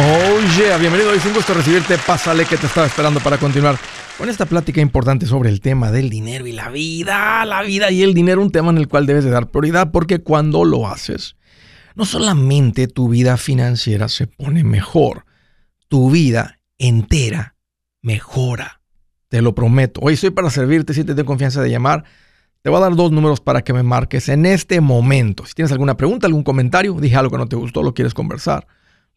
Oh yeah, bienvenido, es un gusto recibirte. Pásale que te estaba esperando para continuar con esta plática importante sobre el tema del dinero y la vida. La vida y el dinero, un tema en el cual debes de dar prioridad porque cuando lo haces, no solamente tu vida financiera se pone mejor, tu vida entera mejora. Te lo prometo. Hoy estoy para servirte, si te tengo confianza de llamar. Te voy a dar dos números para que me marques en este momento. Si tienes alguna pregunta, algún comentario, dije algo que no te gustó, lo quieres conversar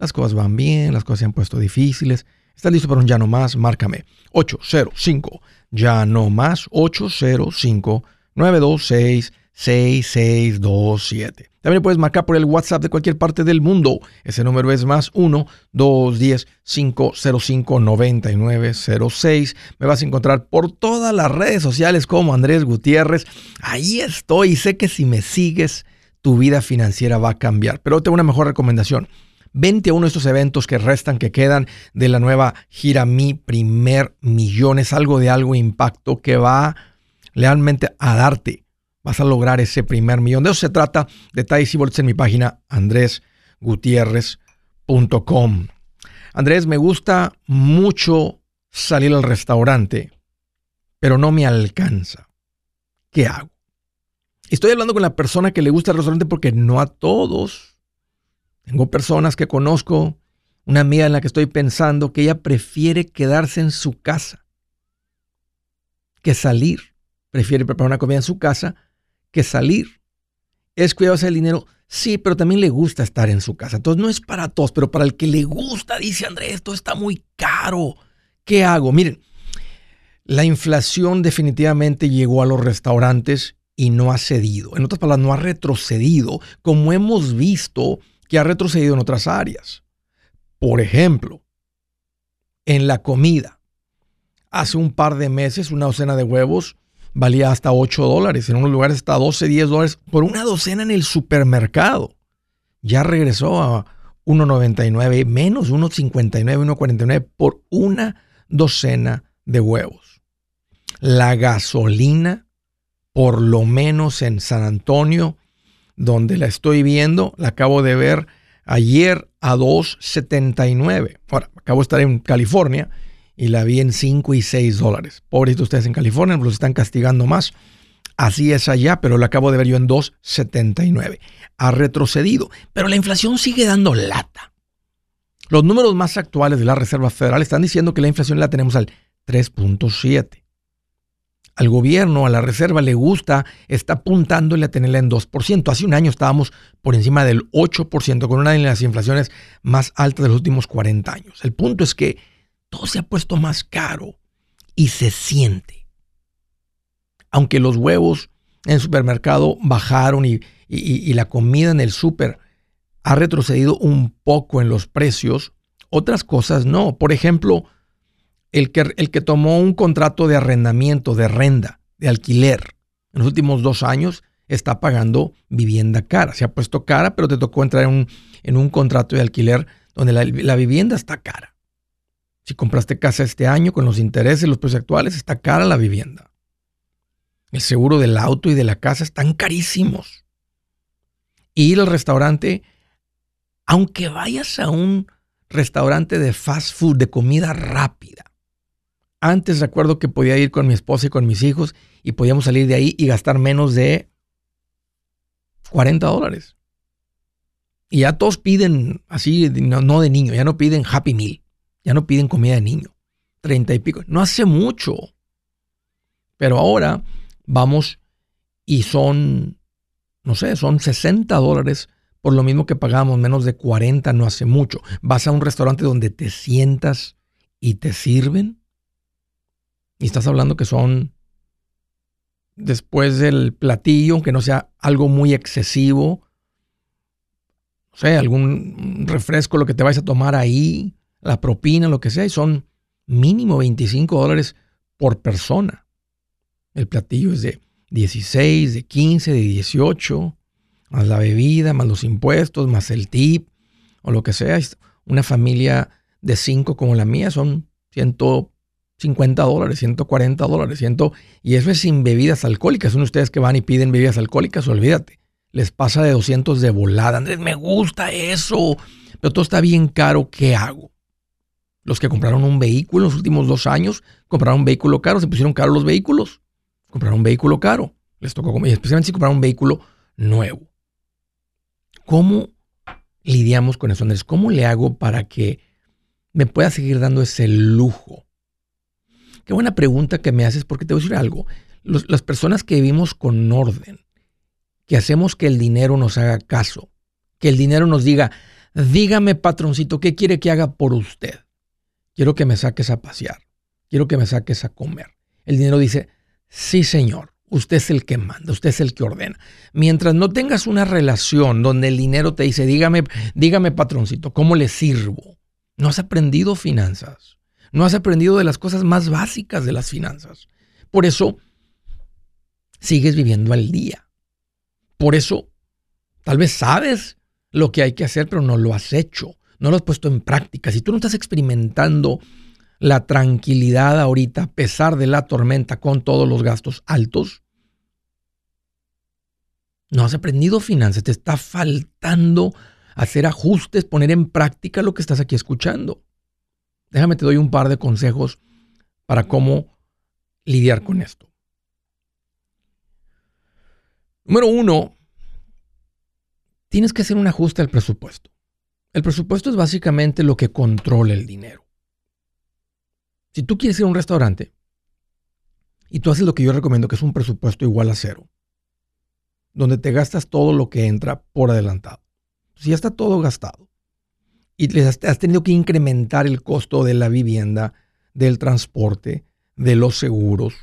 las cosas van bien, las cosas se han puesto difíciles. ¿Estás listo para un ya no más? Márcame. 805 ya no más 805 926 6627. También puedes marcar por el WhatsApp de cualquier parte del mundo. Ese número es más 1-210-505-9906. Me vas a encontrar por todas las redes sociales como Andrés Gutiérrez. Ahí estoy sé que si me sigues, tu vida financiera va a cambiar. Pero tengo una mejor recomendación. 21 de estos eventos que restan, que quedan de la nueva gira Mi Primer Millón. Es algo de algo impacto que va realmente a darte. Vas a lograr ese primer millón. De eso se trata. Detalles y boletos en mi página andresgutierrez.com. Andrés, me gusta mucho salir al restaurante, pero no me alcanza. ¿Qué hago? Estoy hablando con la persona que le gusta el restaurante porque no a todos tengo personas que conozco, una amiga en la que estoy pensando que ella prefiere quedarse en su casa que salir. Prefiere preparar una comida en su casa que salir. ¿Es cuidadosa del dinero? Sí, pero también le gusta estar en su casa. Entonces no es para todos, pero para el que le gusta, dice Andrés, esto está muy caro. ¿Qué hago? Miren, la inflación definitivamente llegó a los restaurantes y no ha cedido. En otras palabras, no ha retrocedido, como hemos visto que ha retrocedido en otras áreas. Por ejemplo, en la comida. Hace un par de meses una docena de huevos valía hasta 8 dólares, en unos lugares hasta 12, 10 dólares por una docena en el supermercado. Ya regresó a 1,99, menos 1,59, 1,49 por una docena de huevos. La gasolina, por lo menos en San Antonio, donde la estoy viendo, la acabo de ver ayer a 2.79. Ahora, acabo de estar en California y la vi en 5 y 6 dólares. Pobrecitos ustedes en California, los están castigando más. Así es allá, pero la acabo de ver yo en 2.79. Ha retrocedido, pero la inflación sigue dando lata. Los números más actuales de la Reserva Federal están diciendo que la inflación la tenemos al 3.7 al gobierno, a la reserva, le gusta, está apuntándole a tenerla en 2%. Hace un año estábamos por encima del 8%, con una de las inflaciones más altas de los últimos 40 años. El punto es que todo se ha puesto más caro y se siente. Aunque los huevos en el supermercado bajaron y, y la comida en el súper ha retrocedido un poco en los precios, otras cosas no. Por ejemplo, el que, el que tomó un contrato de arrendamiento, de renta, de alquiler, en los últimos dos años está pagando vivienda cara. Se ha puesto cara, pero te tocó entrar en un, en un contrato de alquiler donde la, la, vivienda está cara. Si compraste casa este año con los intereses, los precios actuales, está cara la vivienda. El seguro del auto y de la casa están carísimos. Ir al restaurante, aunque vayas a un restaurante de fast food, de comida rápida, antes recuerdo que podía ir con mi esposa y con mis hijos y podíamos salir de ahí y gastar menos de 40 dólares. Y ya todos piden así, no, de niño, ya no piden Happy Meal, ya no piden comida de niño. 30 y pico. No hace mucho. Pero ahora vamos y son, no sé, son 60 dólares por lo mismo que pagamos, menos de 40 no hace mucho. Vas a un restaurante donde te sientas y te sirven y estás hablando que son después del platillo, aunque no sea algo muy excesivo, no sé, algún refresco, lo que te vais a tomar ahí, la propina, lo que sea, y son mínimo 25 dólares por persona. El platillo es de 16, de 15, de 18, más la bebida, más los impuestos, más el tip, o lo que sea. Una familia de 5 como la mía son 100, 50 dólares, 140 dólares, 100, y eso es sin bebidas alcohólicas. Son ustedes que van y piden bebidas alcohólicas, olvídate. Les pasa de 200 de volada. Andrés, me gusta eso. pero todo está bien caro, ¿qué hago? Los que compraron un vehículo en los últimos dos años, compraron un vehículo caro, se pusieron caros los vehículos. Compraron un vehículo caro. Les tocó, especialmente si compraron un vehículo nuevo. ¿Cómo lidiamos con eso, Andrés? ¿Cómo le hago para que me pueda seguir dando ese lujo? Qué buena pregunta que me haces porque te voy a decir algo. las personas que vivimos con orden, que hacemos que el dinero nos haga caso, que el dinero nos diga, dígame patroncito, ¿qué quiere que haga por usted? Quiero que me saques a pasear, quiero que me saques a comer. El dinero dice, sí señor, usted es el que manda, usted es el que ordena. Mientras no tengas una relación donde el dinero te dice, dígame, dígame patroncito, ¿cómo le sirvo? No has aprendido finanzas, no has aprendido de las cosas más básicas de las finanzas. Por eso sigues viviendo al día. Por eso tal vez sabes lo que hay que hacer, pero no lo has hecho, no lo has puesto en práctica. Si tú no estás experimentando la tranquilidad ahorita, a pesar de la tormenta con todos los gastos altos, no has aprendido finanzas, te está faltando hacer ajustes, poner en práctica lo que estás aquí escuchando. Déjame te doy un par de consejos para cómo lidiar con esto. Número uno, tienes que hacer un ajuste al presupuesto. El presupuesto es básicamente lo que controla el dinero. Si tú quieres ir a un restaurante y tú haces lo que yo recomiendo, que es un presupuesto igual a cero, donde te gastas todo lo que entra por adelantado. Si ya está todo gastado y has tenido que incrementar el costo de la vivienda, del transporte, de los seguros,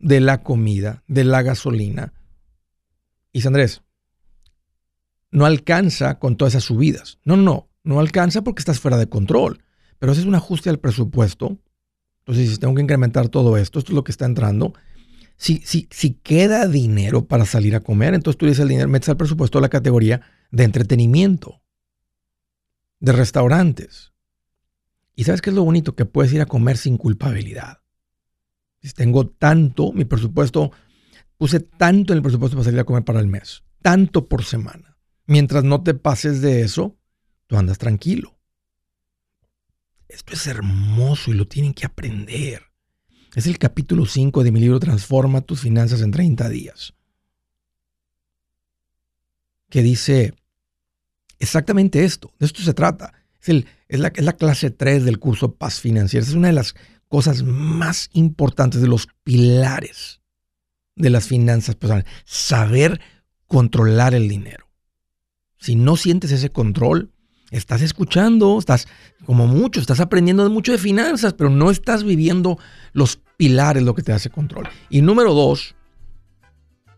de la comida, de la gasolina. Y Andrés, no alcanza con todas esas subidas. No, no, no alcanza porque estás fuera de control. Pero ese es un ajuste al presupuesto. Entonces, si tengo que incrementar todo esto, esto es lo que está entrando. Si, si, si queda dinero para salir a comer, entonces tú dices el dinero, metes al presupuesto la categoría de entretenimiento, de restaurantes. Y sabes qué es lo bonito? Que puedes ir a comer sin culpabilidad. Si tengo tanto, mi presupuesto, puse tanto en el presupuesto para salir a comer para el mes, tanto por semana. Mientras no te pases de eso, tú andas tranquilo. Esto es hermoso y lo tienen que aprender. Es el capítulo 5 de mi libro Transforma tus finanzas en 30 días. Que dice exactamente esto. De esto se trata. Es, la clase 3 del curso Paz Financiera. Es una de las cosas más importantes, de los pilares de las finanzas personales. Saber controlar el dinero. Si no sientes ese control, estás escuchando, estás como mucho, estás aprendiendo mucho de finanzas, pero no estás viviendo los pilares, lo que te hace control. Y número dos,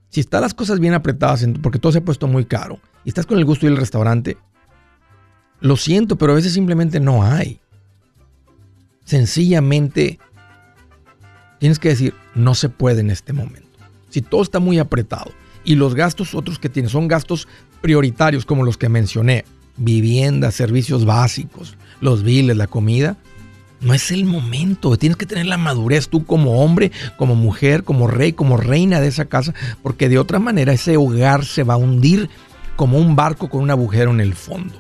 si están las cosas bien apretadas, porque todo se ha puesto muy caro, y estás con el gusto del restaurante, lo siento, pero a veces simplemente no hay. Sencillamente tienes que decir, no se puede en este momento. Si todo está muy apretado y los gastos otros que tienes son gastos prioritarios como los que mencioné, vivienda, servicios básicos, los biles, la comida, no es el momento. Tienes que tener la madurez tú como hombre, como mujer, como rey, como reina de esa casa, porque de otra manera ese hogar se va a hundir como un barco con un agujero en el fondo.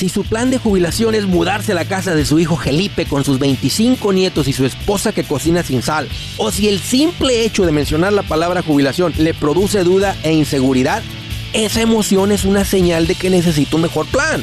Si su plan de jubilación es mudarse a la casa de su hijo Felipe con sus 25 nietos y su esposa que cocina sin sal, o si el simple hecho de mencionar la palabra jubilación le produce duda e inseguridad, esa emoción es una señal de que necesita un mejor plan.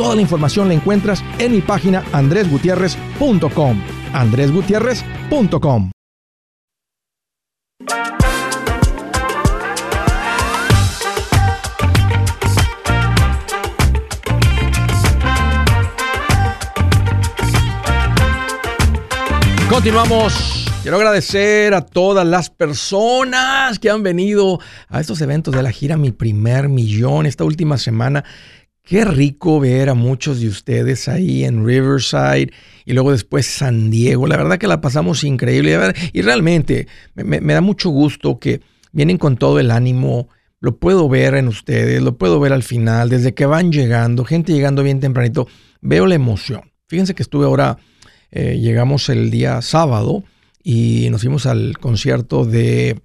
Toda la información la encuentras en mi página andresgutierrez.com. andresgutierrez.com. Continuamos. Quiero agradecer a todas las personas que han venido a estos eventos de la gira Mi Primer Millón esta última semana. Qué rico ver a muchos de ustedes ahí en Riverside y luego después San Diego. La verdad que la pasamos increíble. Y realmente me, da mucho gusto que vienen con todo el ánimo. Lo puedo ver en ustedes, lo puedo ver al final, desde que van llegando, gente llegando bien tempranito. Veo la emoción. Fíjense que estuve ahora, eh, llegamos el día sábado y nos fuimos al concierto de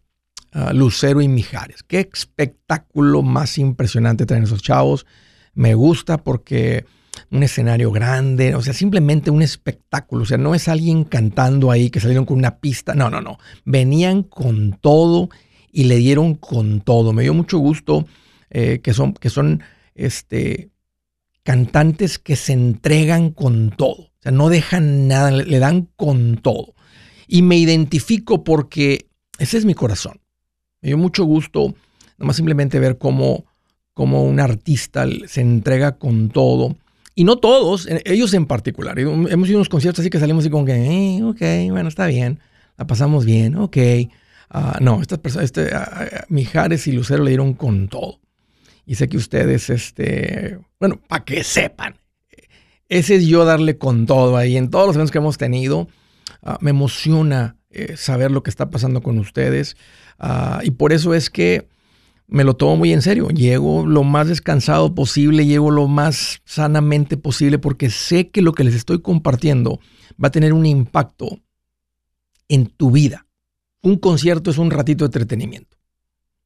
ah, Lucero y Mijares. Qué espectáculo más impresionante traen esos chavos me gusta porque un escenario grande, o sea, simplemente un espectáculo, o sea, no es alguien cantando ahí que salieron con una pista, no, no, no, venían con todo y le dieron con todo. Me dio mucho gusto eh, que son, que son este, cantantes que se entregan con todo, o sea, no dejan nada, le dan con todo. Y me identifico porque ese es mi corazón. Me dio mucho gusto, nomás simplemente ver cómo como un artista se entrega con todo. Y no todos, eh, ellos en particular. Hemos ido a unos conciertos así que salimos así como que, eh, ok, bueno, está bien, la pasamos bien, ok. Ah, no, estas personas, este, Mijares y Lucero le dieron con todo. Y sé que ustedes, este, bueno, para que sepan, ese es yo darle con todo ahí. En todos los eventos que hemos tenido, ah, me emociona eh, saber lo que está pasando con ustedes. Ah, y por eso es que me lo tomo muy en serio. Llego lo más descansado posible, llego lo más sanamente posible porque sé que lo que les estoy compartiendo va a tener un impacto en tu vida. Un concierto es un ratito de entretenimiento.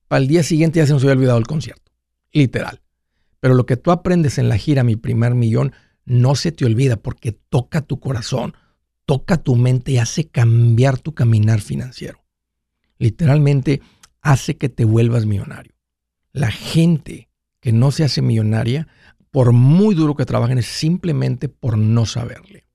El día siguiente ya se nos había olvidado el concierto. Literal. Pero lo que tú aprendes en la gira Mi Primer Millón no se te olvida porque toca tu corazón, toca tu mente y hace cambiar tu caminar financiero. Literalmente hace que te vuelvas millonario. La gente que no se hace millonaria, por muy duro que trabajen, es simplemente por no saberle.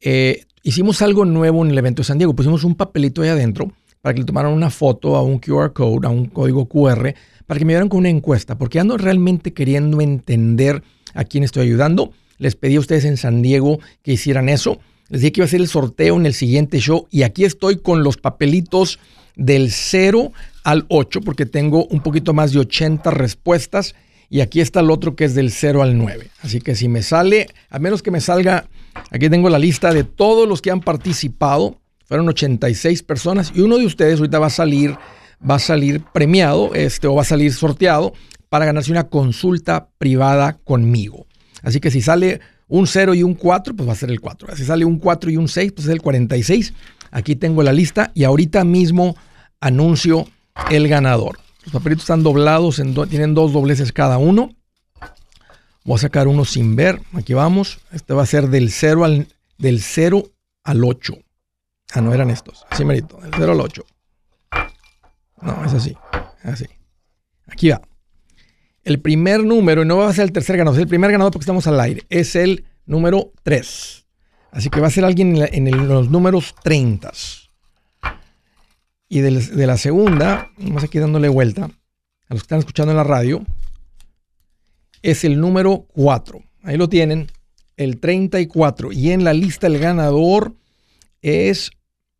Eh, hicimos algo nuevo en el evento de San Diego. Pusimos un papelito ahí adentro para que le tomaran una foto a un QR code, a un código QR, para que me dieran con una encuesta, porque ando realmente queriendo entender a quién estoy ayudando. Les pedí a ustedes en San Diego que hicieran eso. Les dije que iba a hacer el sorteo en el siguiente show y aquí estoy con los papelitos del 0 al 8 porque tengo un poquito más de 80 respuestas y aquí está el otro que es del 0 al 9. Así que si me sale, a menos que me salga, aquí tengo la lista de todos los que han participado, fueron 86 personas y uno de ustedes ahorita va a salir, va a salir premiado este, o va a salir sorteado para ganarse una consulta privada conmigo. Así que si sale un 0 y un 4, pues va a ser el 4. Si sale un 4 y un 6, pues es el 46. Aquí tengo la lista y ahorita mismo anuncio el ganador. Los papelitos están doblados, tienen dos dobleces cada uno. Voy a sacar uno sin ver. Aquí vamos. Este va a ser del 0 al, del 0 al 8. Ah, no eran estos. Así merito. Del 0 al 8. No, es así. Así. Aquí va. El primer número, y no va a ser el tercer ganador, es el primer ganador porque estamos al aire, es el número 3. Así que va a ser alguien en, los números 30. Y de, la segunda, vamos aquí dándole vuelta a los que están escuchando en la radio, es el número 4. Ahí lo tienen, el 34. Y en la lista el ganador es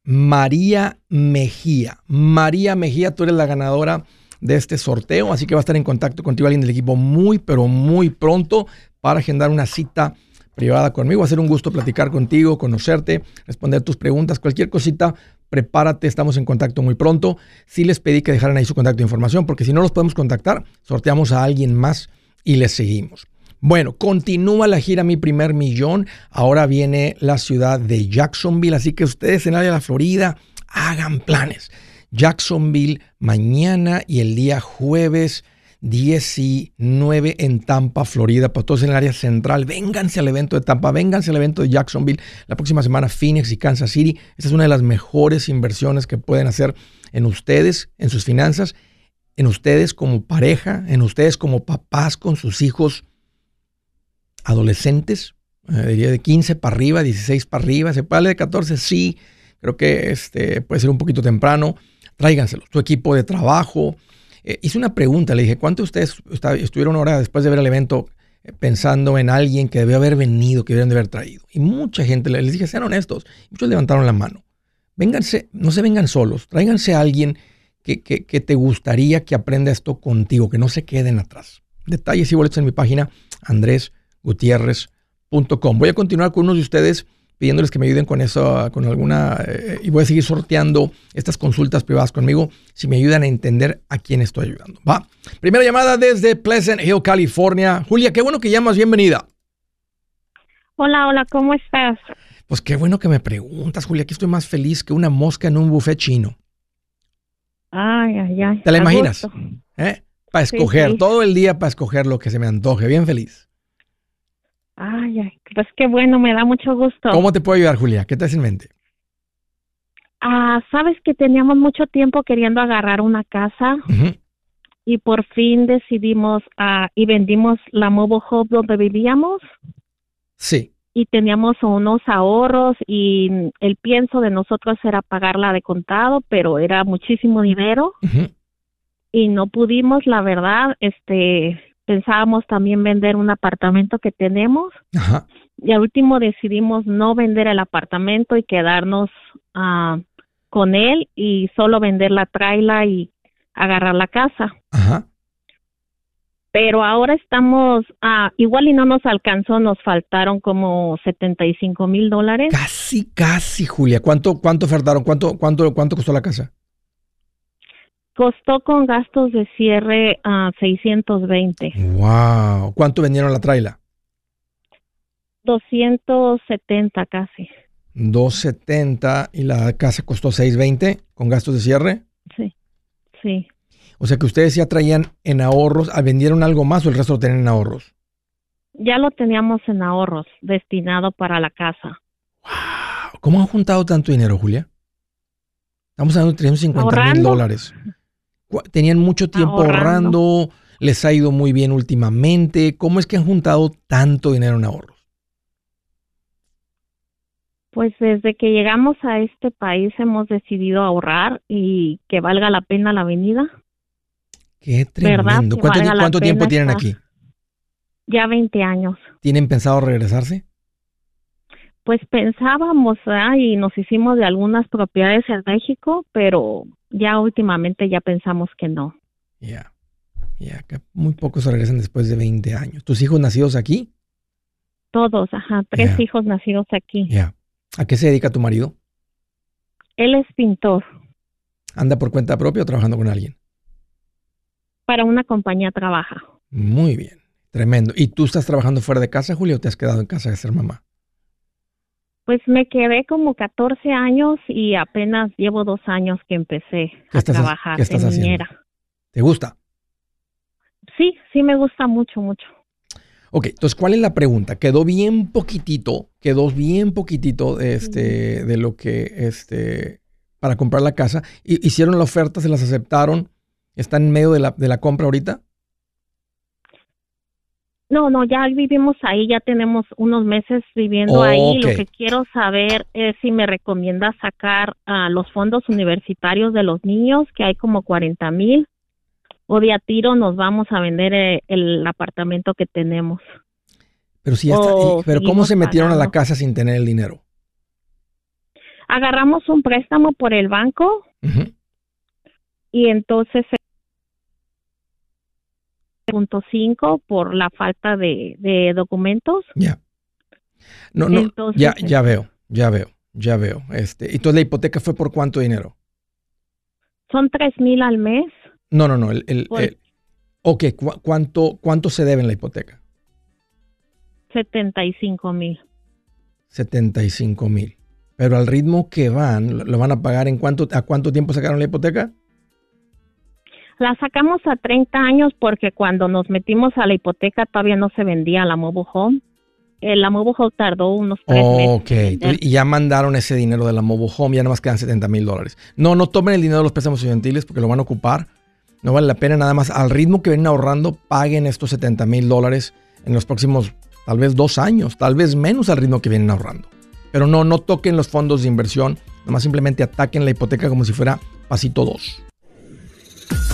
María Mejía. María Mejía, tú eres la ganadora de este sorteo, así que va a estar en contacto contigo alguien del equipo muy, pero muy pronto para agendar una cita privada conmigo. Va a ser un gusto platicar contigo, conocerte, responder tus preguntas, cualquier cosita. Prepárate, estamos en contacto muy pronto. Sí les pedí que dejaran ahí su contacto de información, porque si no los podemos contactar, sorteamos a alguien más y les seguimos. Bueno, continúa la gira Mi Primer Millón. Ahora viene la ciudad de Jacksonville, así que ustedes en área de la Florida hagan planes. Jacksonville mañana y el día jueves 19 en Tampa, Florida, para todos en el área central. Vénganse al evento de Tampa, vénganse al evento de Jacksonville. La próxima semana Phoenix y Kansas City. Esta es una de las mejores inversiones que pueden hacer en ustedes, en sus finanzas, en ustedes como pareja, en ustedes como papás con sus hijos adolescentes, eh, diría de 15 para arriba, 16 para arriba, se puede de 14, sí, creo que este, puede ser un poquito temprano, tráiganselo, su equipo de trabajo. Eh, hice una pregunta, le dije, ¿cuántos de ustedes estuvieron ahora después de ver el evento eh, pensando en alguien que debió haber venido, que debieron de haber traído? Y mucha gente, les dije, sean honestos, muchos levantaron la mano. Vénganse, no se vengan solos, tráiganse a alguien que, que, te gustaría que aprenda esto contigo, que no se queden atrás. Detalles y boletos en mi página, Andrés gutierrez.com. Voy a continuar con unos de ustedes pidiéndoles que me ayuden con eso, con alguna, eh, y voy a seguir sorteando estas consultas privadas conmigo si me ayudan a entender a quién estoy ayudando. Va. Primera llamada desde Pleasant Hill, California. Julia, qué bueno que llamas, bienvenida. Hola, hola, ¿cómo estás? Pues qué bueno que me preguntas, Julia. Aquí estoy más feliz que una mosca en un buffet chino. Ay, ay, ay. ¿Te la imaginas? ¿Eh? Para escoger, todo el día para escoger lo que se me antoje. Bien feliz. Ay, ay, pues qué bueno, me da mucho gusto. ¿Cómo te puedo ayudar, Julia? ¿Qué te hace en mente? Ah, sabes que teníamos mucho tiempo queriendo agarrar una casa y por fin decidimos ah, y vendimos la mobile home donde vivíamos. Sí. Y teníamos unos ahorros y el pienso de nosotros era pagarla de contado, pero era muchísimo dinero. Y no pudimos, la verdad, este, pensábamos también vender un apartamento que tenemos. Y al último decidimos no vender el apartamento y quedarnos uh, con él y solo vender la traila y agarrar la casa. Pero ahora estamos, uh, igual y no nos alcanzó, nos faltaron como 75 mil dólares. Casi, casi, Julia. ¿Cuánto, cuánto ofertaron? ¿Cuánto, cuánto, cuánto costó la casa? Costó con gastos de cierre a 620. Wow. ¿Cuánto vendieron la traila? 270 casi. 270 y la casa costó 620 con gastos de cierre? Sí. Sí. O sea que ustedes ya traían en ahorros, ah, ¿vendieron algo más o el resto lo tenían en ahorros? Ya lo teníamos en ahorros, destinado para la casa. Wow. ¿Cómo han juntado tanto dinero, Julia? Estamos hablando de 350 mil dólares tenían mucho tiempo ahorrando. les ha ido muy bien últimamente. ¿Cómo es que han juntado tanto dinero en ahorros? Pues desde que llegamos a este país hemos decidido ahorrar y que valga la pena la venida. Qué tremendo. ¿Cuánto, tiempo tienen aquí? Ya 20 años. ¿Tienen pensado regresarse? Pues pensábamos y nos hicimos de algunas propiedades en México, pero ya últimamente ya pensamos que no. Ya, ya, que muy pocos regresan después de 20 años. ¿Tus hijos nacidos aquí? Todos, ajá, tres hijos nacidos aquí. Ya. ¿A qué se dedica tu marido? Él es pintor. ¿Anda por cuenta propia o trabajando con alguien? Para una compañía trabaja. Muy bien, tremendo. ¿Y tú estás trabajando fuera de casa, Julio, o te has quedado en casa de ser mamá? Pues me quedé como 14 años y apenas llevo dos años que empecé a trabajar ¿qué estás niñera. ¿Te gusta? Sí, sí me gusta mucho, mucho. Ok, entonces, ¿cuál es la pregunta? Quedó bien poquitito, quedó bien poquitito de, este, de lo que, este, para comprar la casa. ¿Hicieron la oferta, se las aceptaron? ¿Están en medio de la, de la compra ahorita? No, no, ya vivimos ahí, ya tenemos unos meses viviendo ahí. Lo que quiero saber es si me recomienda sacar a los fondos universitarios de los niños, que hay como 40 mil, o de a tiro nos vamos a vender eh, el, apartamento que tenemos. Pero si ya está, pero ¿cómo se metieron a la casa sin tener el dinero? Agarramos un préstamo por el banco y entonces punto cinco por la falta de, de documentos. Ya. No, no, ya, ya veo, ya veo, ya veo. Este, entonces la hipoteca fue por cuánto dinero? Son tres mil al mes. No, no, no. El, el, ok, ¿cuánto, ¿cuánto se debe en la hipoteca? 75 mil. 75 mil. Pero al ritmo que van, ¿lo van a pagar en cuánto, a cuánto tiempo sacaron la hipoteca? La sacamos a 30 años porque cuando nos metimos a la hipoteca todavía no se vendía la mobile home. Eh, la mobile home tardó unos tres meses. Ok, y ya mandaron ese dinero de la mobile home, ya nada más quedan 70 mil dólares. No, no tomen el dinero de los préstamos estudiantiles porque lo van a ocupar. No vale la pena nada más. Al ritmo que vienen ahorrando, paguen estos 70 mil dólares en los próximos tal vez dos años, tal vez menos al ritmo que vienen ahorrando. Pero no, no toquen los fondos de inversión, nada más simplemente ataquen la hipoteca como si fuera pasito 2.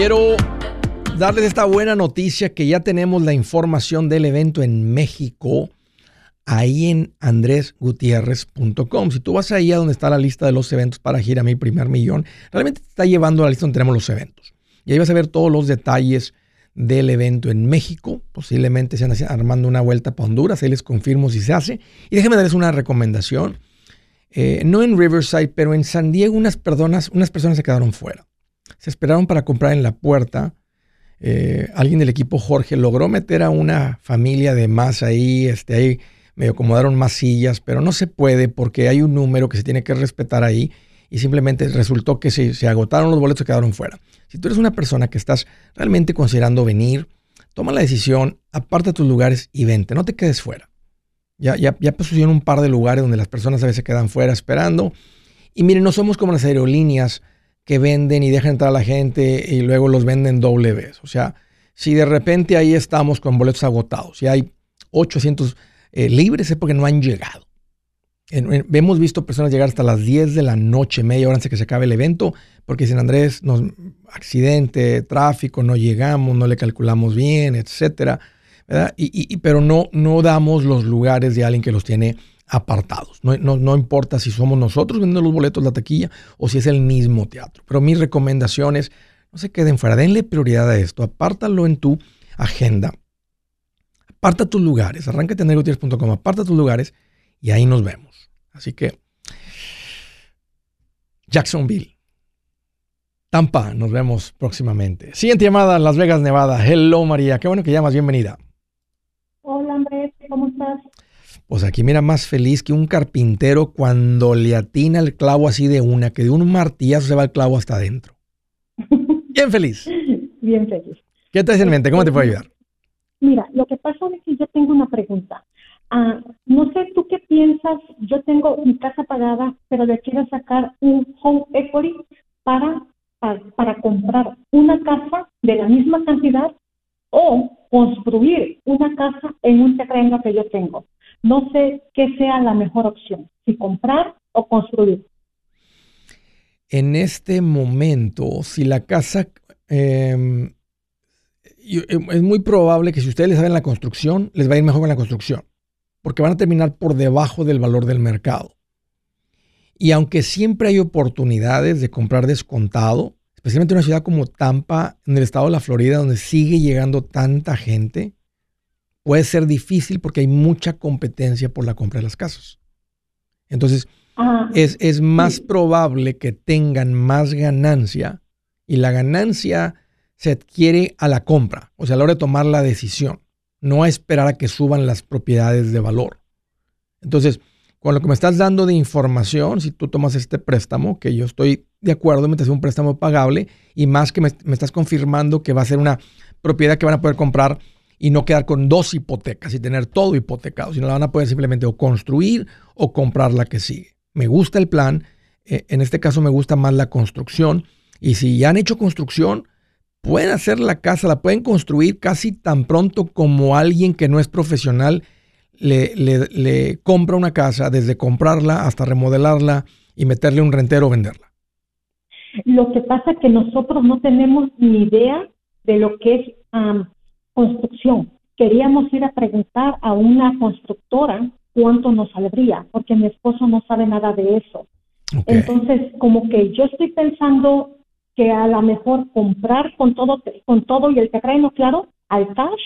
Quiero darles esta buena noticia que ya tenemos la información del evento en México ahí en andresgutierrez.com. Si tú vas ahí a donde está la lista de los eventos para gira mi primer millón, realmente te está llevando a la lista donde tenemos los eventos. Y ahí vas a ver todos los detalles del evento en México. Posiblemente se andan armando una vuelta para Honduras. Ahí les confirmo si se hace. Y déjenme darles una recomendación. Eh, no en Riverside, pero en San Diego unas, personas, unas personas se quedaron fuera. Se esperaron para comprar en la puerta eh, alguien del equipo Jorge logró meter a una familia de más ahí, este, ahí me acomodaron más sillas, pero no se puede porque hay un número que se tiene que respetar ahí y simplemente resultó que se, se agotaron los boletos y quedaron fuera. Si tú eres una persona que estás realmente considerando venir, toma la decisión, aparta tus lugares y vente, no te quedes fuera. Ya, ya, ya un par de lugares donde las personas a veces quedan fuera esperando. Y miren, no somos como las aerolíneas que venden y dejan entrar a la gente y luego los venden doble vez. O sea, si de repente ahí estamos con boletos agotados y hay 800 eh, libres es porque no han llegado. hemos visto personas llegar hasta las 10 de la noche, media hora antes que se acabe el evento, porque dicen, Andrés, nos, accidente, tráfico, no llegamos, no le calculamos bien, etcétera. Y, pero no, no damos los lugares de alguien que los tiene apartados. No, no, importa si somos nosotros vendiendo los boletos la taquilla o si es el mismo teatro. Pero mis recomendaciones, no se queden fuera, denle prioridad a esto, apártalo en tu agenda. Aparta tus lugares, arráncate en aparta tus lugares y ahí nos vemos. Así que, Jacksonville, Tampa, nos vemos próximamente. Siguiente llamada, Las Vegas, Nevada. Hello María, qué bueno que llamas, bienvenida. Hola Andrés, ¿cómo estás? Pues aquí mira más feliz que un carpintero cuando le atina el clavo así de una, que de un martillazo se va el clavo hasta adentro. Bien feliz. Bien feliz. ¿Qué te en mente? ¿Cómo te puedo ayudar? Mira, lo que pasa es que yo tengo una pregunta. Ah, no sé tú qué piensas, yo tengo mi casa pagada, pero le quiero sacar un home equity para, para, para comprar una casa de la misma cantidad o construir una casa en un terreno que yo tengo. No sé qué sea la mejor opción, si comprar o construir. En este momento, si la casa, em, es muy probable que si ustedes les saben la construcción, les va a ir mejor con la construcción, porque van a terminar por debajo del valor del mercado. Y aunque siempre hay oportunidades de comprar descontado, especialmente en una ciudad como Tampa, en el estado de la Florida, donde sigue llegando tanta gente, puede ser difícil porque hay mucha competencia por la compra de las casas. Entonces, es, es, más probable que tengan más ganancia y la ganancia se adquiere a la compra, o sea, a la hora de tomar la decisión, no a esperar a que suban las propiedades de valor. Entonces, con lo que me estás dando de información, si tú tomas este préstamo, que yo estoy de acuerdo, me hace un préstamo pagable y más que me, estás confirmando que va a ser una propiedad que van a poder comprar y no quedar con dos hipotecas y tener todo hipotecado, sino la van a poder simplemente o construir o comprar la que sigue. Me gusta el plan, eh, en este caso me gusta más la construcción y si ya han hecho construcción, pueden hacer la casa, la pueden construir casi tan pronto como alguien que no es profesional le, le, compra una casa, desde comprarla hasta remodelarla y meterle un rentero o venderla? Lo que pasa es que nosotros no tenemos ni idea de lo que es construcción. Queríamos ir a preguntar a una constructora cuánto nos saldría, porque mi esposo no sabe nada de eso. Entonces, como que yo estoy pensando que a lo mejor comprar con todo, con todo y el terreno, claro, al cash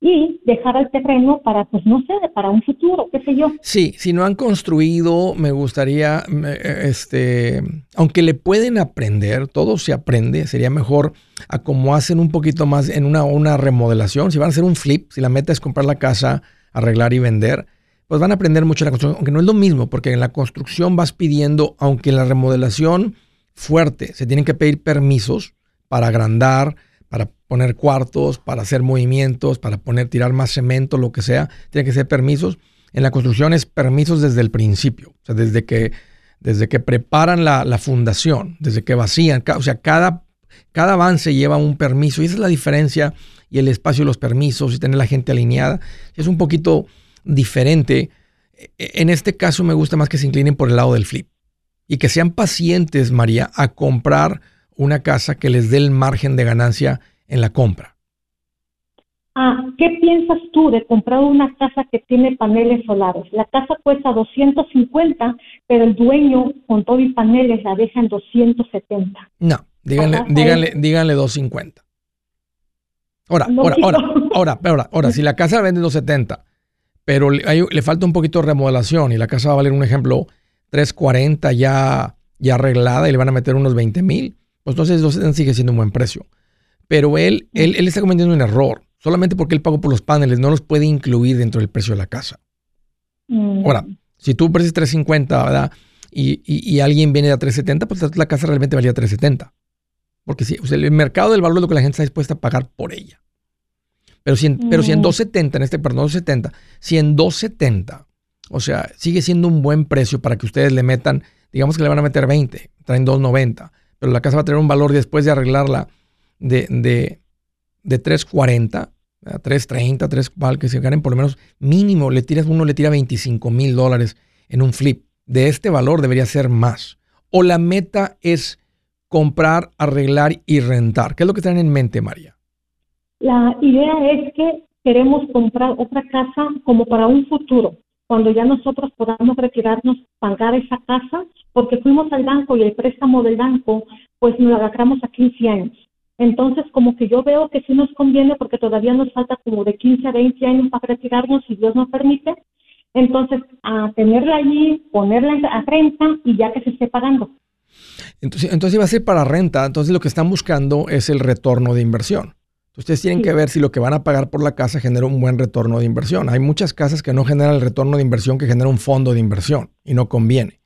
y dejar el terreno para, pues no sé, para un futuro, qué sé yo. Sí, si no han construido, me gustaría, este, aunque le pueden aprender, todo se aprende, sería mejor a como hacen un poquito más en una, una remodelación, si van a hacer un flip, si la meta es comprar la casa, arreglar y vender, pues van a aprender mucho la construcción, aunque no es lo mismo, porque en la construcción vas pidiendo, aunque en la remodelación fuerte, se tienen que pedir permisos para agrandar, para poner cuartos, para hacer movimientos, para poner, tirar más cemento, lo que sea, tiene que ser permisos. En la construcción es permisos desde el principio, o sea, desde que, desde que preparan la, fundación, desde que vacían, o sea, cada, cada avance lleva un permiso y esa es la diferencia y el espacio de los permisos y tener la gente alineada. Es un poquito diferente. E, en este caso me gusta más que se inclinen por el lado del flip y que sean pacientes, María, a comprar una casa que les dé el margen de ganancia en la compra. Ah, ¿qué piensas tú de comprar una casa que tiene paneles solares? La casa cuesta 250, pero el dueño con todo y paneles la deja en 270. No, díganle, díganle, díganle 250. Ahora, ahora, ahora, ahora, ahora, ahora, si la casa vende 270, pero le, le falta un poquito de remodelación y la casa va a valer un ejemplo 340 ya, ya arreglada y le van a meter unos 20 mil, pues entonces sigue siendo un buen precio. Pero él, él, él está cometiendo un error, solamente porque él pagó por los paneles, no los puede incluir dentro del precio de la casa. Mm. Ahora, si tú precis 350, ¿verdad? Y, y, alguien viene a 370, pues la casa realmente valía 370. Porque si, el mercado del valor es lo que la gente está dispuesta a pagar por ella. Pero si en, pero si en 270, mm. en este, perdón, 270, si en 270, o sea, sigue siendo un buen precio para que ustedes le metan, digamos que le van a meter 20, traen 290 pero la casa va a tener un valor después de arreglarla de, de, de 340, 330, 3 que se ganen por lo menos mínimo, le tiras, uno le tira 25 mil dólares en un flip. De este valor debería ser más. O la meta es comprar, arreglar y rentar. ¿Qué es lo que tienen en mente, María? La idea es que queremos comprar otra casa como para un futuro cuando ya nosotros podamos retirarnos, pagar esa casa, porque fuimos al banco y el préstamo del banco, pues nos lo agarramos a 15 años. Entonces, como que yo veo que sí nos conviene porque todavía nos falta como de 15 a 20 años para retirarnos, si Dios nos permite. Entonces, a tenerla allí, ponerla a renta y ya que se esté pagando. Entonces, entonces va a ser para renta. Entonces, lo que están buscando es el retorno de inversión. Ustedes tienen que ver si lo que van a pagar por la casa genera un buen retorno de inversión. Hay muchas casas que no generan el retorno de inversión que genera un fondo de inversión y no conviene.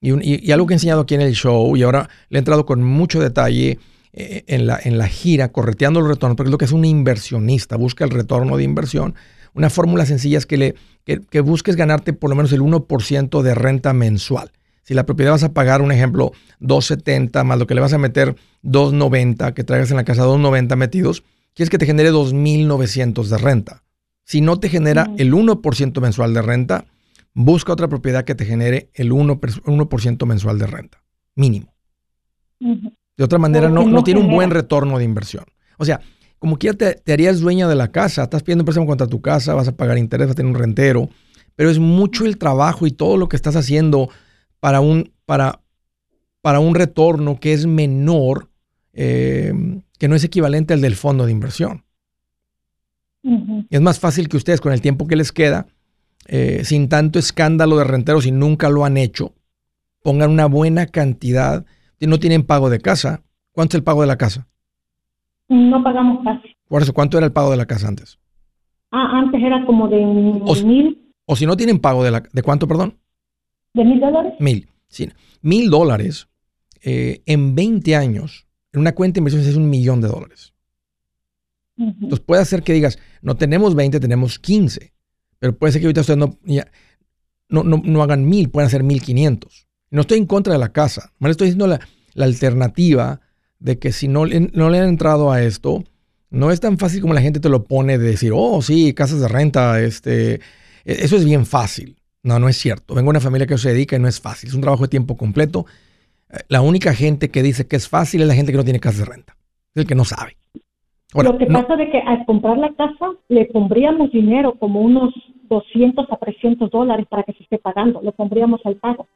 Y, algo que he enseñado aquí en el show y ahora le he entrado con mucho detalle eh, en, la, en la gira, correteando el retorno, porque es lo que es un inversionista, busca el retorno de inversión. Una fórmula sencilla es que, le, que, busques ganarte por lo menos el 1% de renta mensual. Si la propiedad vas a pagar, un ejemplo, 270 más lo que le vas a meter 290, que traigas en la casa 290 metidos, quieres que te genere 2.900 de renta. Si no te genera el 1% mensual de renta, busca otra propiedad que te genere el 1%, mensual de renta, mínimo. De otra manera, no, no tiene un buen retorno de inversión. O sea, como que ya te, harías dueña de la casa. Estás pidiendo un préstamo contra tu casa, vas a pagar interés, vas a tener un rentero. Pero es mucho el trabajo y todo lo que estás haciendo para un, para, para un retorno que es menor, eh, que no es equivalente al del fondo de inversión. Es más fácil que ustedes con el tiempo que les queda, eh, sin tanto escándalo de renteros y nunca lo han hecho, pongan una buena cantidad. No tienen pago de casa. ¿Cuánto es el pago de la casa? No pagamos casi. Por eso, ¿cuánto era el pago de la casa antes? Ah, antes era como de mil. O si no tienen pago de la, ¿de cuánto, perdón? ¿De mil dólares? Mil, sí. Mil dólares eh, en 20 años, en una cuenta de inversiones es un millón de dólares. Entonces puede ser que digas, no tenemos 20, tenemos 15. Pero puede ser que ahorita ustedes no, no, no, no hagan mil, pueden hacer mil quinientos. No estoy en contra de la casa. Me estoy diciendo la, la alternativa de que si no, no le han entrado a esto, no es tan fácil como la gente te lo pone de decir, oh, sí, casas de renta, este, e-, eso es bien fácil. No, no es cierto. Vengo de una familia que se dedica y no es fácil. Es un trabajo de tiempo completo. La única gente que dice que es fácil es la gente que no tiene casa de renta. Es el que no sabe. lo que pasa es que al comprar la casa le pondríamos dinero como unos 200 a 300 dólares para que se esté pagando. Lo pondríamos al pago.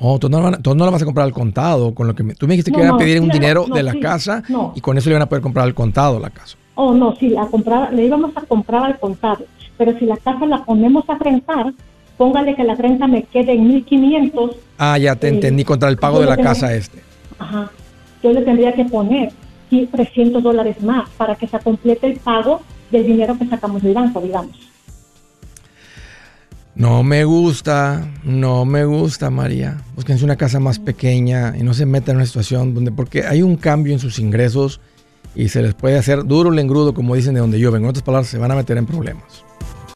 Oh, tú no, no la vas a comprar al contado. Con lo que tú me dijiste que iban a pedir un dinero de la casa y con eso le iban a poder comprar al contado la casa. Oh, no, sí, la comprar, le íbamos a comprar al contado. Pero si la casa la ponemos a rentar, póngale que la renta me quede en 1500. Ah, ya te eh, entendí, contra el pago de la casa este. Ajá. Yo le tendría que poner 300 dólares más para que se complete el pago del dinero que sacamos del banco, digamos. No me gusta, no me gusta, María. Búsquense una casa más pequeña y no se metan en una situación donde, porque hay un cambio en sus ingresos y se les puede hacer duro el engrudo, como dicen de donde yo vengo. En otras palabras, se van a meter en problemas.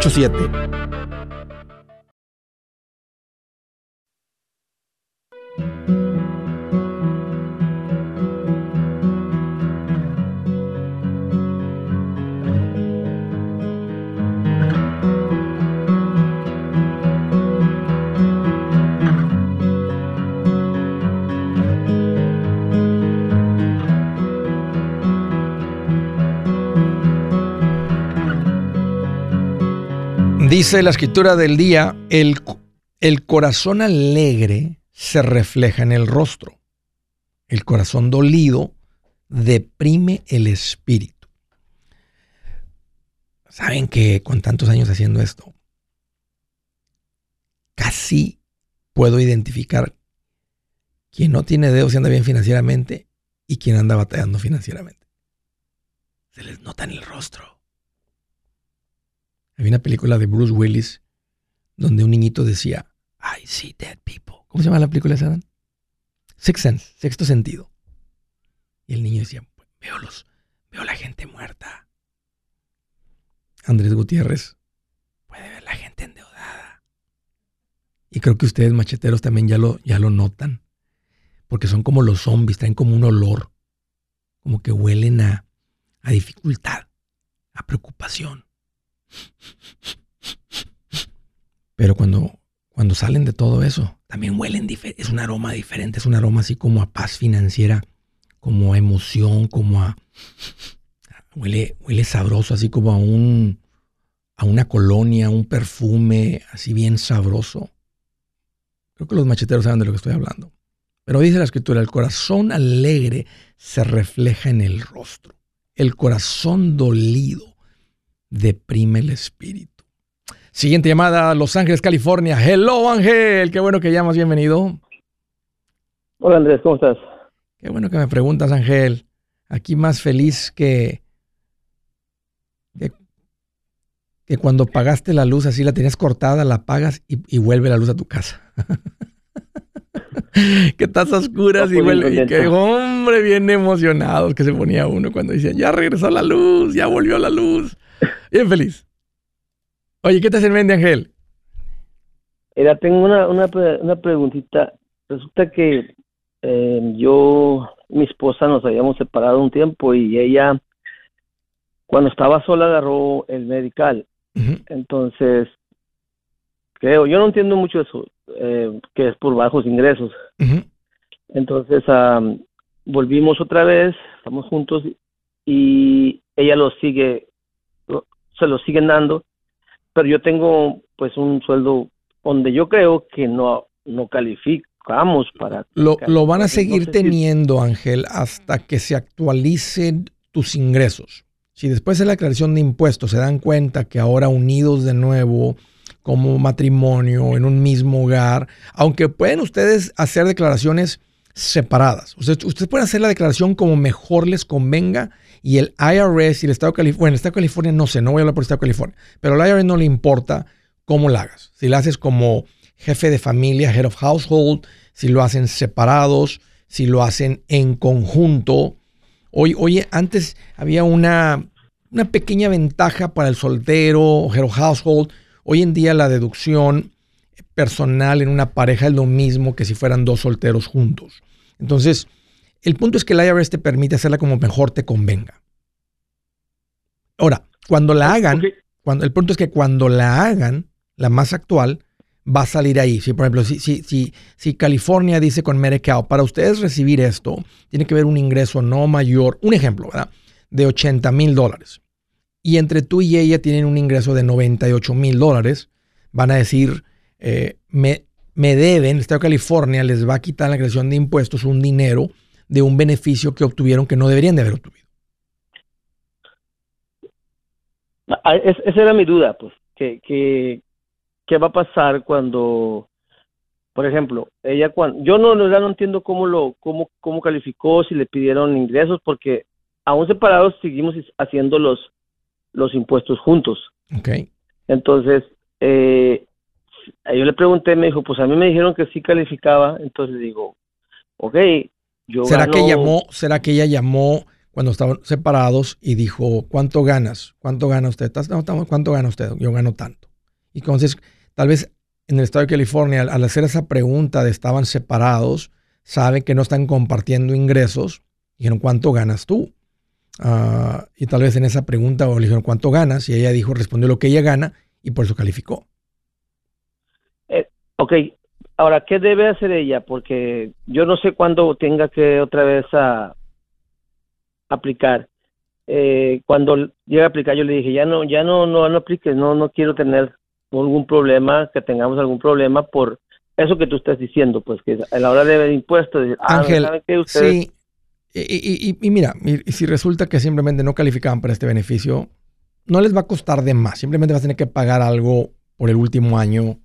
8887 Dice la escritura del día, el, el corazón alegre se refleja en el rostro. El corazón dolido deprime el espíritu. Saben que con tantos años haciendo esto, casi puedo identificar quién no tiene dedos y anda bien financieramente y quién anda batallando financieramente. Se les nota en el rostro. Había una película de Bruce Willis donde un niñito decía, I see dead people. ¿Cómo se llama la película esa? Sixth Sense, sexto sentido. Y el niño decía, veo los, veo la gente muerta. Andrés Gutiérrez puede ver la gente endeudada. Y creo que ustedes, macheteros, también ya lo, ya lo notan. Porque son como los zombies, traen como un olor. Como que huelen a, a dificultad, a preocupación. Pero cuando, cuando salen de todo eso, también huelen diferente. Es un aroma diferente, es un aroma así como a paz financiera, como a emoción, como a... Huele, huele sabroso, así como a un... a una colonia, un perfume, así bien sabroso. Creo que los macheteros saben de lo que estoy hablando. Pero dice la escritura, el corazón alegre se refleja en el rostro. El corazón dolido deprime el espíritu. Siguiente llamada, Los Ángeles, California. Hello, Ángel. Qué bueno que llamas. Bienvenido. Hola, Andrés. ¿Cómo estás? Qué bueno que me preguntas, Ángel. Aquí más feliz que, que, cuando pagaste la luz, así la tenías cortada, la pagas y, vuelve la luz a tu casa. que estás oscuras y vuelve. Y que hombre, bien emocionado que se ponía uno cuando decía, ya regresó la luz, ya volvió la luz. Bien feliz. Oye, ¿qué te hace en mente, Ángel? Mira, tengo una, una, una preguntita. Resulta que eh, yo, mi esposa nos habíamos separado un tiempo y ella, cuando estaba sola, agarró el medical. Entonces, creo, yo no entiendo mucho eso, eh, que es por bajos ingresos. Entonces, volvimos otra vez, estamos juntos y ella lo sigue, se lo siguen dando, pero yo tengo pues un sueldo donde yo creo que no, no califica para... Lo, van a seguir teniendo, Ángel, hasta que se actualicen tus ingresos. Si después de la aclaración de impuestos se dan cuenta que ahora unidos de nuevo como matrimonio en un mismo hogar, aunque pueden ustedes hacer declaraciones separadas. Ustedes, ustedes pueden hacer la declaración como mejor les convenga y el IRS y el Estado de California, bueno, el Estado de California no sé, no voy a hablar por el Estado de California, pero al IRS no le importa cómo la hagas. Si la haces como jefe de familia, head of household, si lo hacen separados, si lo hacen en conjunto. Hoy, oye, antes había una, una pequeña ventaja para el soltero, head of household. Hoy en día la deducción personal en una pareja es lo mismo que si fueran dos solteros juntos. Entonces, el punto es que el IRS te permite hacerla como mejor te convenga. Ahora, cuando la hagan, cuando, el punto es que cuando la hagan, la más actual, va a salir ahí. Si, por ejemplo, si, si, si, si California dice con Medicare, para ustedes recibir esto, tiene que haber un ingreso no mayor, un ejemplo, ¿verdad? De 80 mil dólares. Y entre tú y ella tienen un ingreso de 98 mil dólares, van a decir, eh, me, me deben, el Estado de California les va a quitar la creación de impuestos un dinero de un beneficio que obtuvieron que no deberían de haber obtenido. Ah, esa era mi duda, pues, que, que, qué va a pasar cuando, por ejemplo, ella cuando, yo no, no, no entiendo cómo lo, cómo, cómo calificó, si le pidieron ingresos, porque aún separados seguimos haciendo los, los impuestos juntos. Okay. Entonces, eh, yo le pregunté, me dijo, pues a mí me dijeron que sí calificaba, entonces digo, ok, yo ¿Será que llamó, será que ella llamó cuando estaban separados y dijo, ¿cuánto ganas? ¿Cuánto gana usted? ¿Cuánto gana usted? Yo gano tanto. Y entonces Tal vez en el estado de California, al, hacer esa pregunta de estaban separados, saben que no están compartiendo ingresos. Dijeron, ¿cuánto ganas tú? Ah, y tal vez en esa pregunta o le dijeron, ¿cuánto ganas? Y ella dijo, respondió lo que ella gana y por eso calificó. Eh, ok, ahora, ¿qué debe hacer ella? Porque yo no sé cuándo tenga que otra vez a aplicar. Eh, cuando llegue a aplicar, yo le dije, ya no, ya no, no, no apliques, no, no quiero tener algún problema, que tengamos algún problema por eso que tú estás diciendo, pues que a la hora de ver impuestos, ah, Ángel, sí, y, y, mira, y, si resulta que simplemente no calificaban para este beneficio, no les va a costar de más, simplemente vas a tener que pagar algo por el último año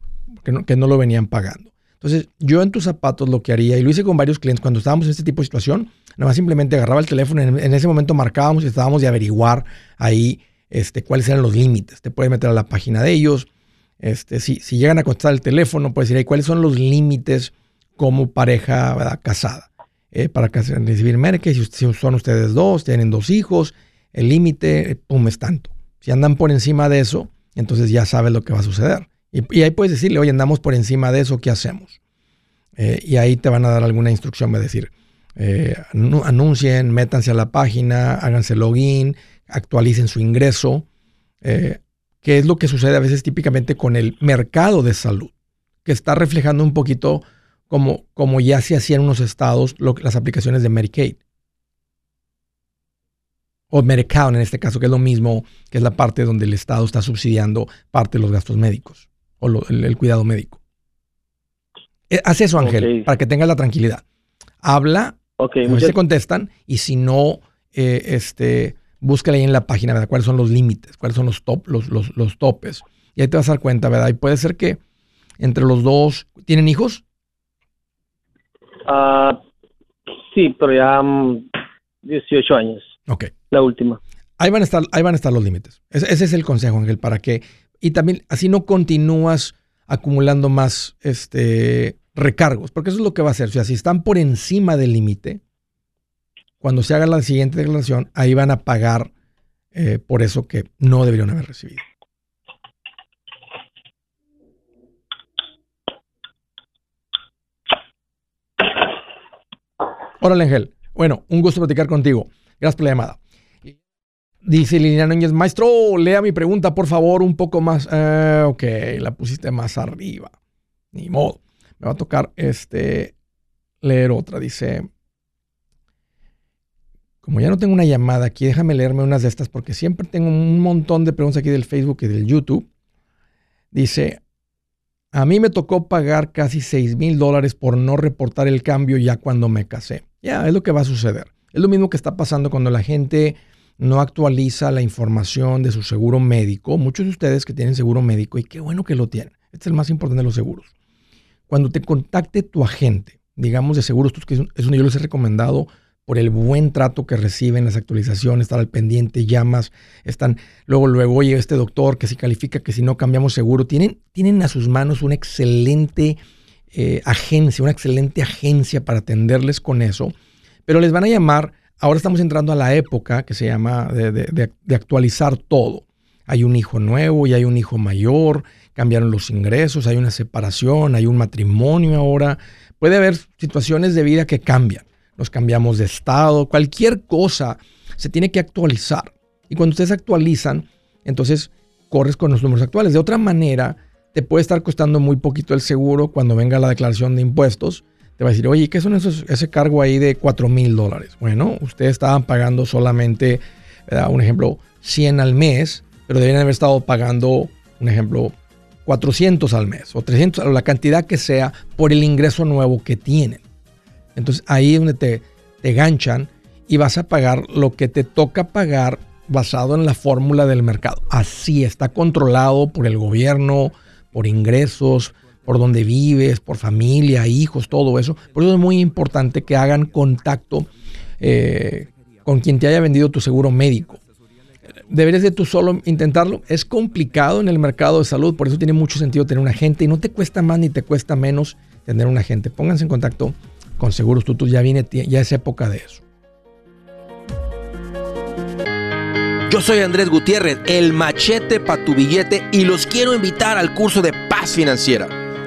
que no, que no lo venían pagando. Entonces, yo en tus zapatos lo que haría, y lo hice con varios clientes cuando estábamos en este tipo de situación, nada más simplemente agarraba el teléfono, en, en ese momento marcábamos y estábamos de averiguar ahí este, cuáles eran los límites. Te puedes meter a la página de ellos, este, si, si llegan a contestar el teléfono, puedes decir, ¿cuáles son los límites como pareja casada? Eh, para recibir Medicare, si, son ustedes dos, tienen dos hijos, el límite, eh, pum, es tanto. Si andan por encima de eso, entonces ya sabes lo que va a suceder. Y, ahí puedes decirle, oye, andamos por encima de eso, ¿qué hacemos? Eh, y ahí te van a dar alguna instrucción, va a decir, anuncien, métanse a la página, háganse login, actualicen su ingreso, que es lo que sucede a veces típicamente con el mercado de salud, que está reflejando un poquito como, como ya se hacía en unos estados las aplicaciones de Medicaid. O Medicaid en este caso, que es lo mismo, que es la parte donde el Estado está subsidiando parte de los gastos médicos o el, cuidado médico. Eh, haz eso, Ángel, para que tengas la tranquilidad. Habla, okay, se contestan, y si no, eh, este, búscale ahí en la página, ¿verdad? ¿Cuáles son los límites? ¿Cuáles son los, top, los, los, los topes? Y ahí te vas a dar cuenta, ¿verdad? Y puede ser que entre los dos, ¿tienen hijos? Ah, sí, pero ya 18 mm, años. Ok. La última. Ahí van a estar, ahí van a estar los límites. Ese, ese es el consejo, Ángel, para que... Y también así no continúas acumulando más este, recargos, porque eso es lo que va a hacer. O sea, si están por encima del límite, cuando se haga la siguiente declaración, ahí van a pagar eh, por eso que no deberían haber recibido. Hola, Ángel. Bueno, un gusto platicar contigo. Gracias por la llamada. Dice Liliana Núñez, maestro, lea mi pregunta, por favor, un poco más. Ah, ok, la pusiste más arriba. Ni modo. Me va a tocar este leer otra. Dice, como ya no tengo una llamada aquí, déjame leerme unas de estas porque siempre tengo un montón de preguntas aquí del Facebook y del YouTube. Dice, a mí me tocó pagar casi 6 mil dólares por no reportar el cambio ya cuando me casé. Ya, es lo que va a suceder. Es lo mismo que está pasando cuando la gente no actualiza la información de su seguro médico. Muchos de ustedes que tienen seguro médico, y qué bueno que lo tienen. Este es el más importante de los seguros. Cuando te contacte tu agente, digamos de seguros, que es yo les he recomendado por el buen trato que reciben, las actualizaciones, estar al pendiente, llamas, están, luego, luego, oye, este doctor que si califica, que si no cambiamos seguro, tienen, tienen a sus manos una excelente eh, agencia, una excelente agencia para atenderles con eso, pero les van a llamar, ahora estamos entrando a la época que se llama de, actualizar todo. Hay un hijo nuevo y hay un hijo mayor, cambiaron los ingresos, hay una separación, hay un matrimonio ahora, puede haber situaciones de vida que cambian nos cambiamos de estado, cualquier cosa se tiene que actualizar. Y cuando ustedes actualizan, entonces corres con los números actuales. De otra manera, te puede estar costando muy poquito el seguro cuando venga la declaración de impuestos. Te va a decir, oye, ¿qué son esos, ese cargo ahí de 4 mil dólares? Bueno, ustedes estaban pagando solamente, un ejemplo, 100 al mes, pero deberían haber estado pagando, un ejemplo, 400 al mes o 300, o la cantidad que sea por el ingreso nuevo que tienen. Entonces ahí es donde te, te ganchan y vas a pagar lo que te toca pagar basado en la fórmula del mercado. Así está controlado por el gobierno, por ingresos, por donde vives, por familia, hijos, todo eso. Por eso es muy importante que hagan contacto eh, con quien te haya vendido tu seguro médico. Deberías de tú solo intentarlo. Es complicado en el mercado de salud, por eso tiene mucho sentido tener un agente y no te cuesta más ni te cuesta menos tener un agente. Pónganse en contacto con Seguros Tutus ya viene, ya es época de eso. Yo soy Andrés Gutiérrez, el machete para tu billete y los quiero invitar al curso de paz financiera.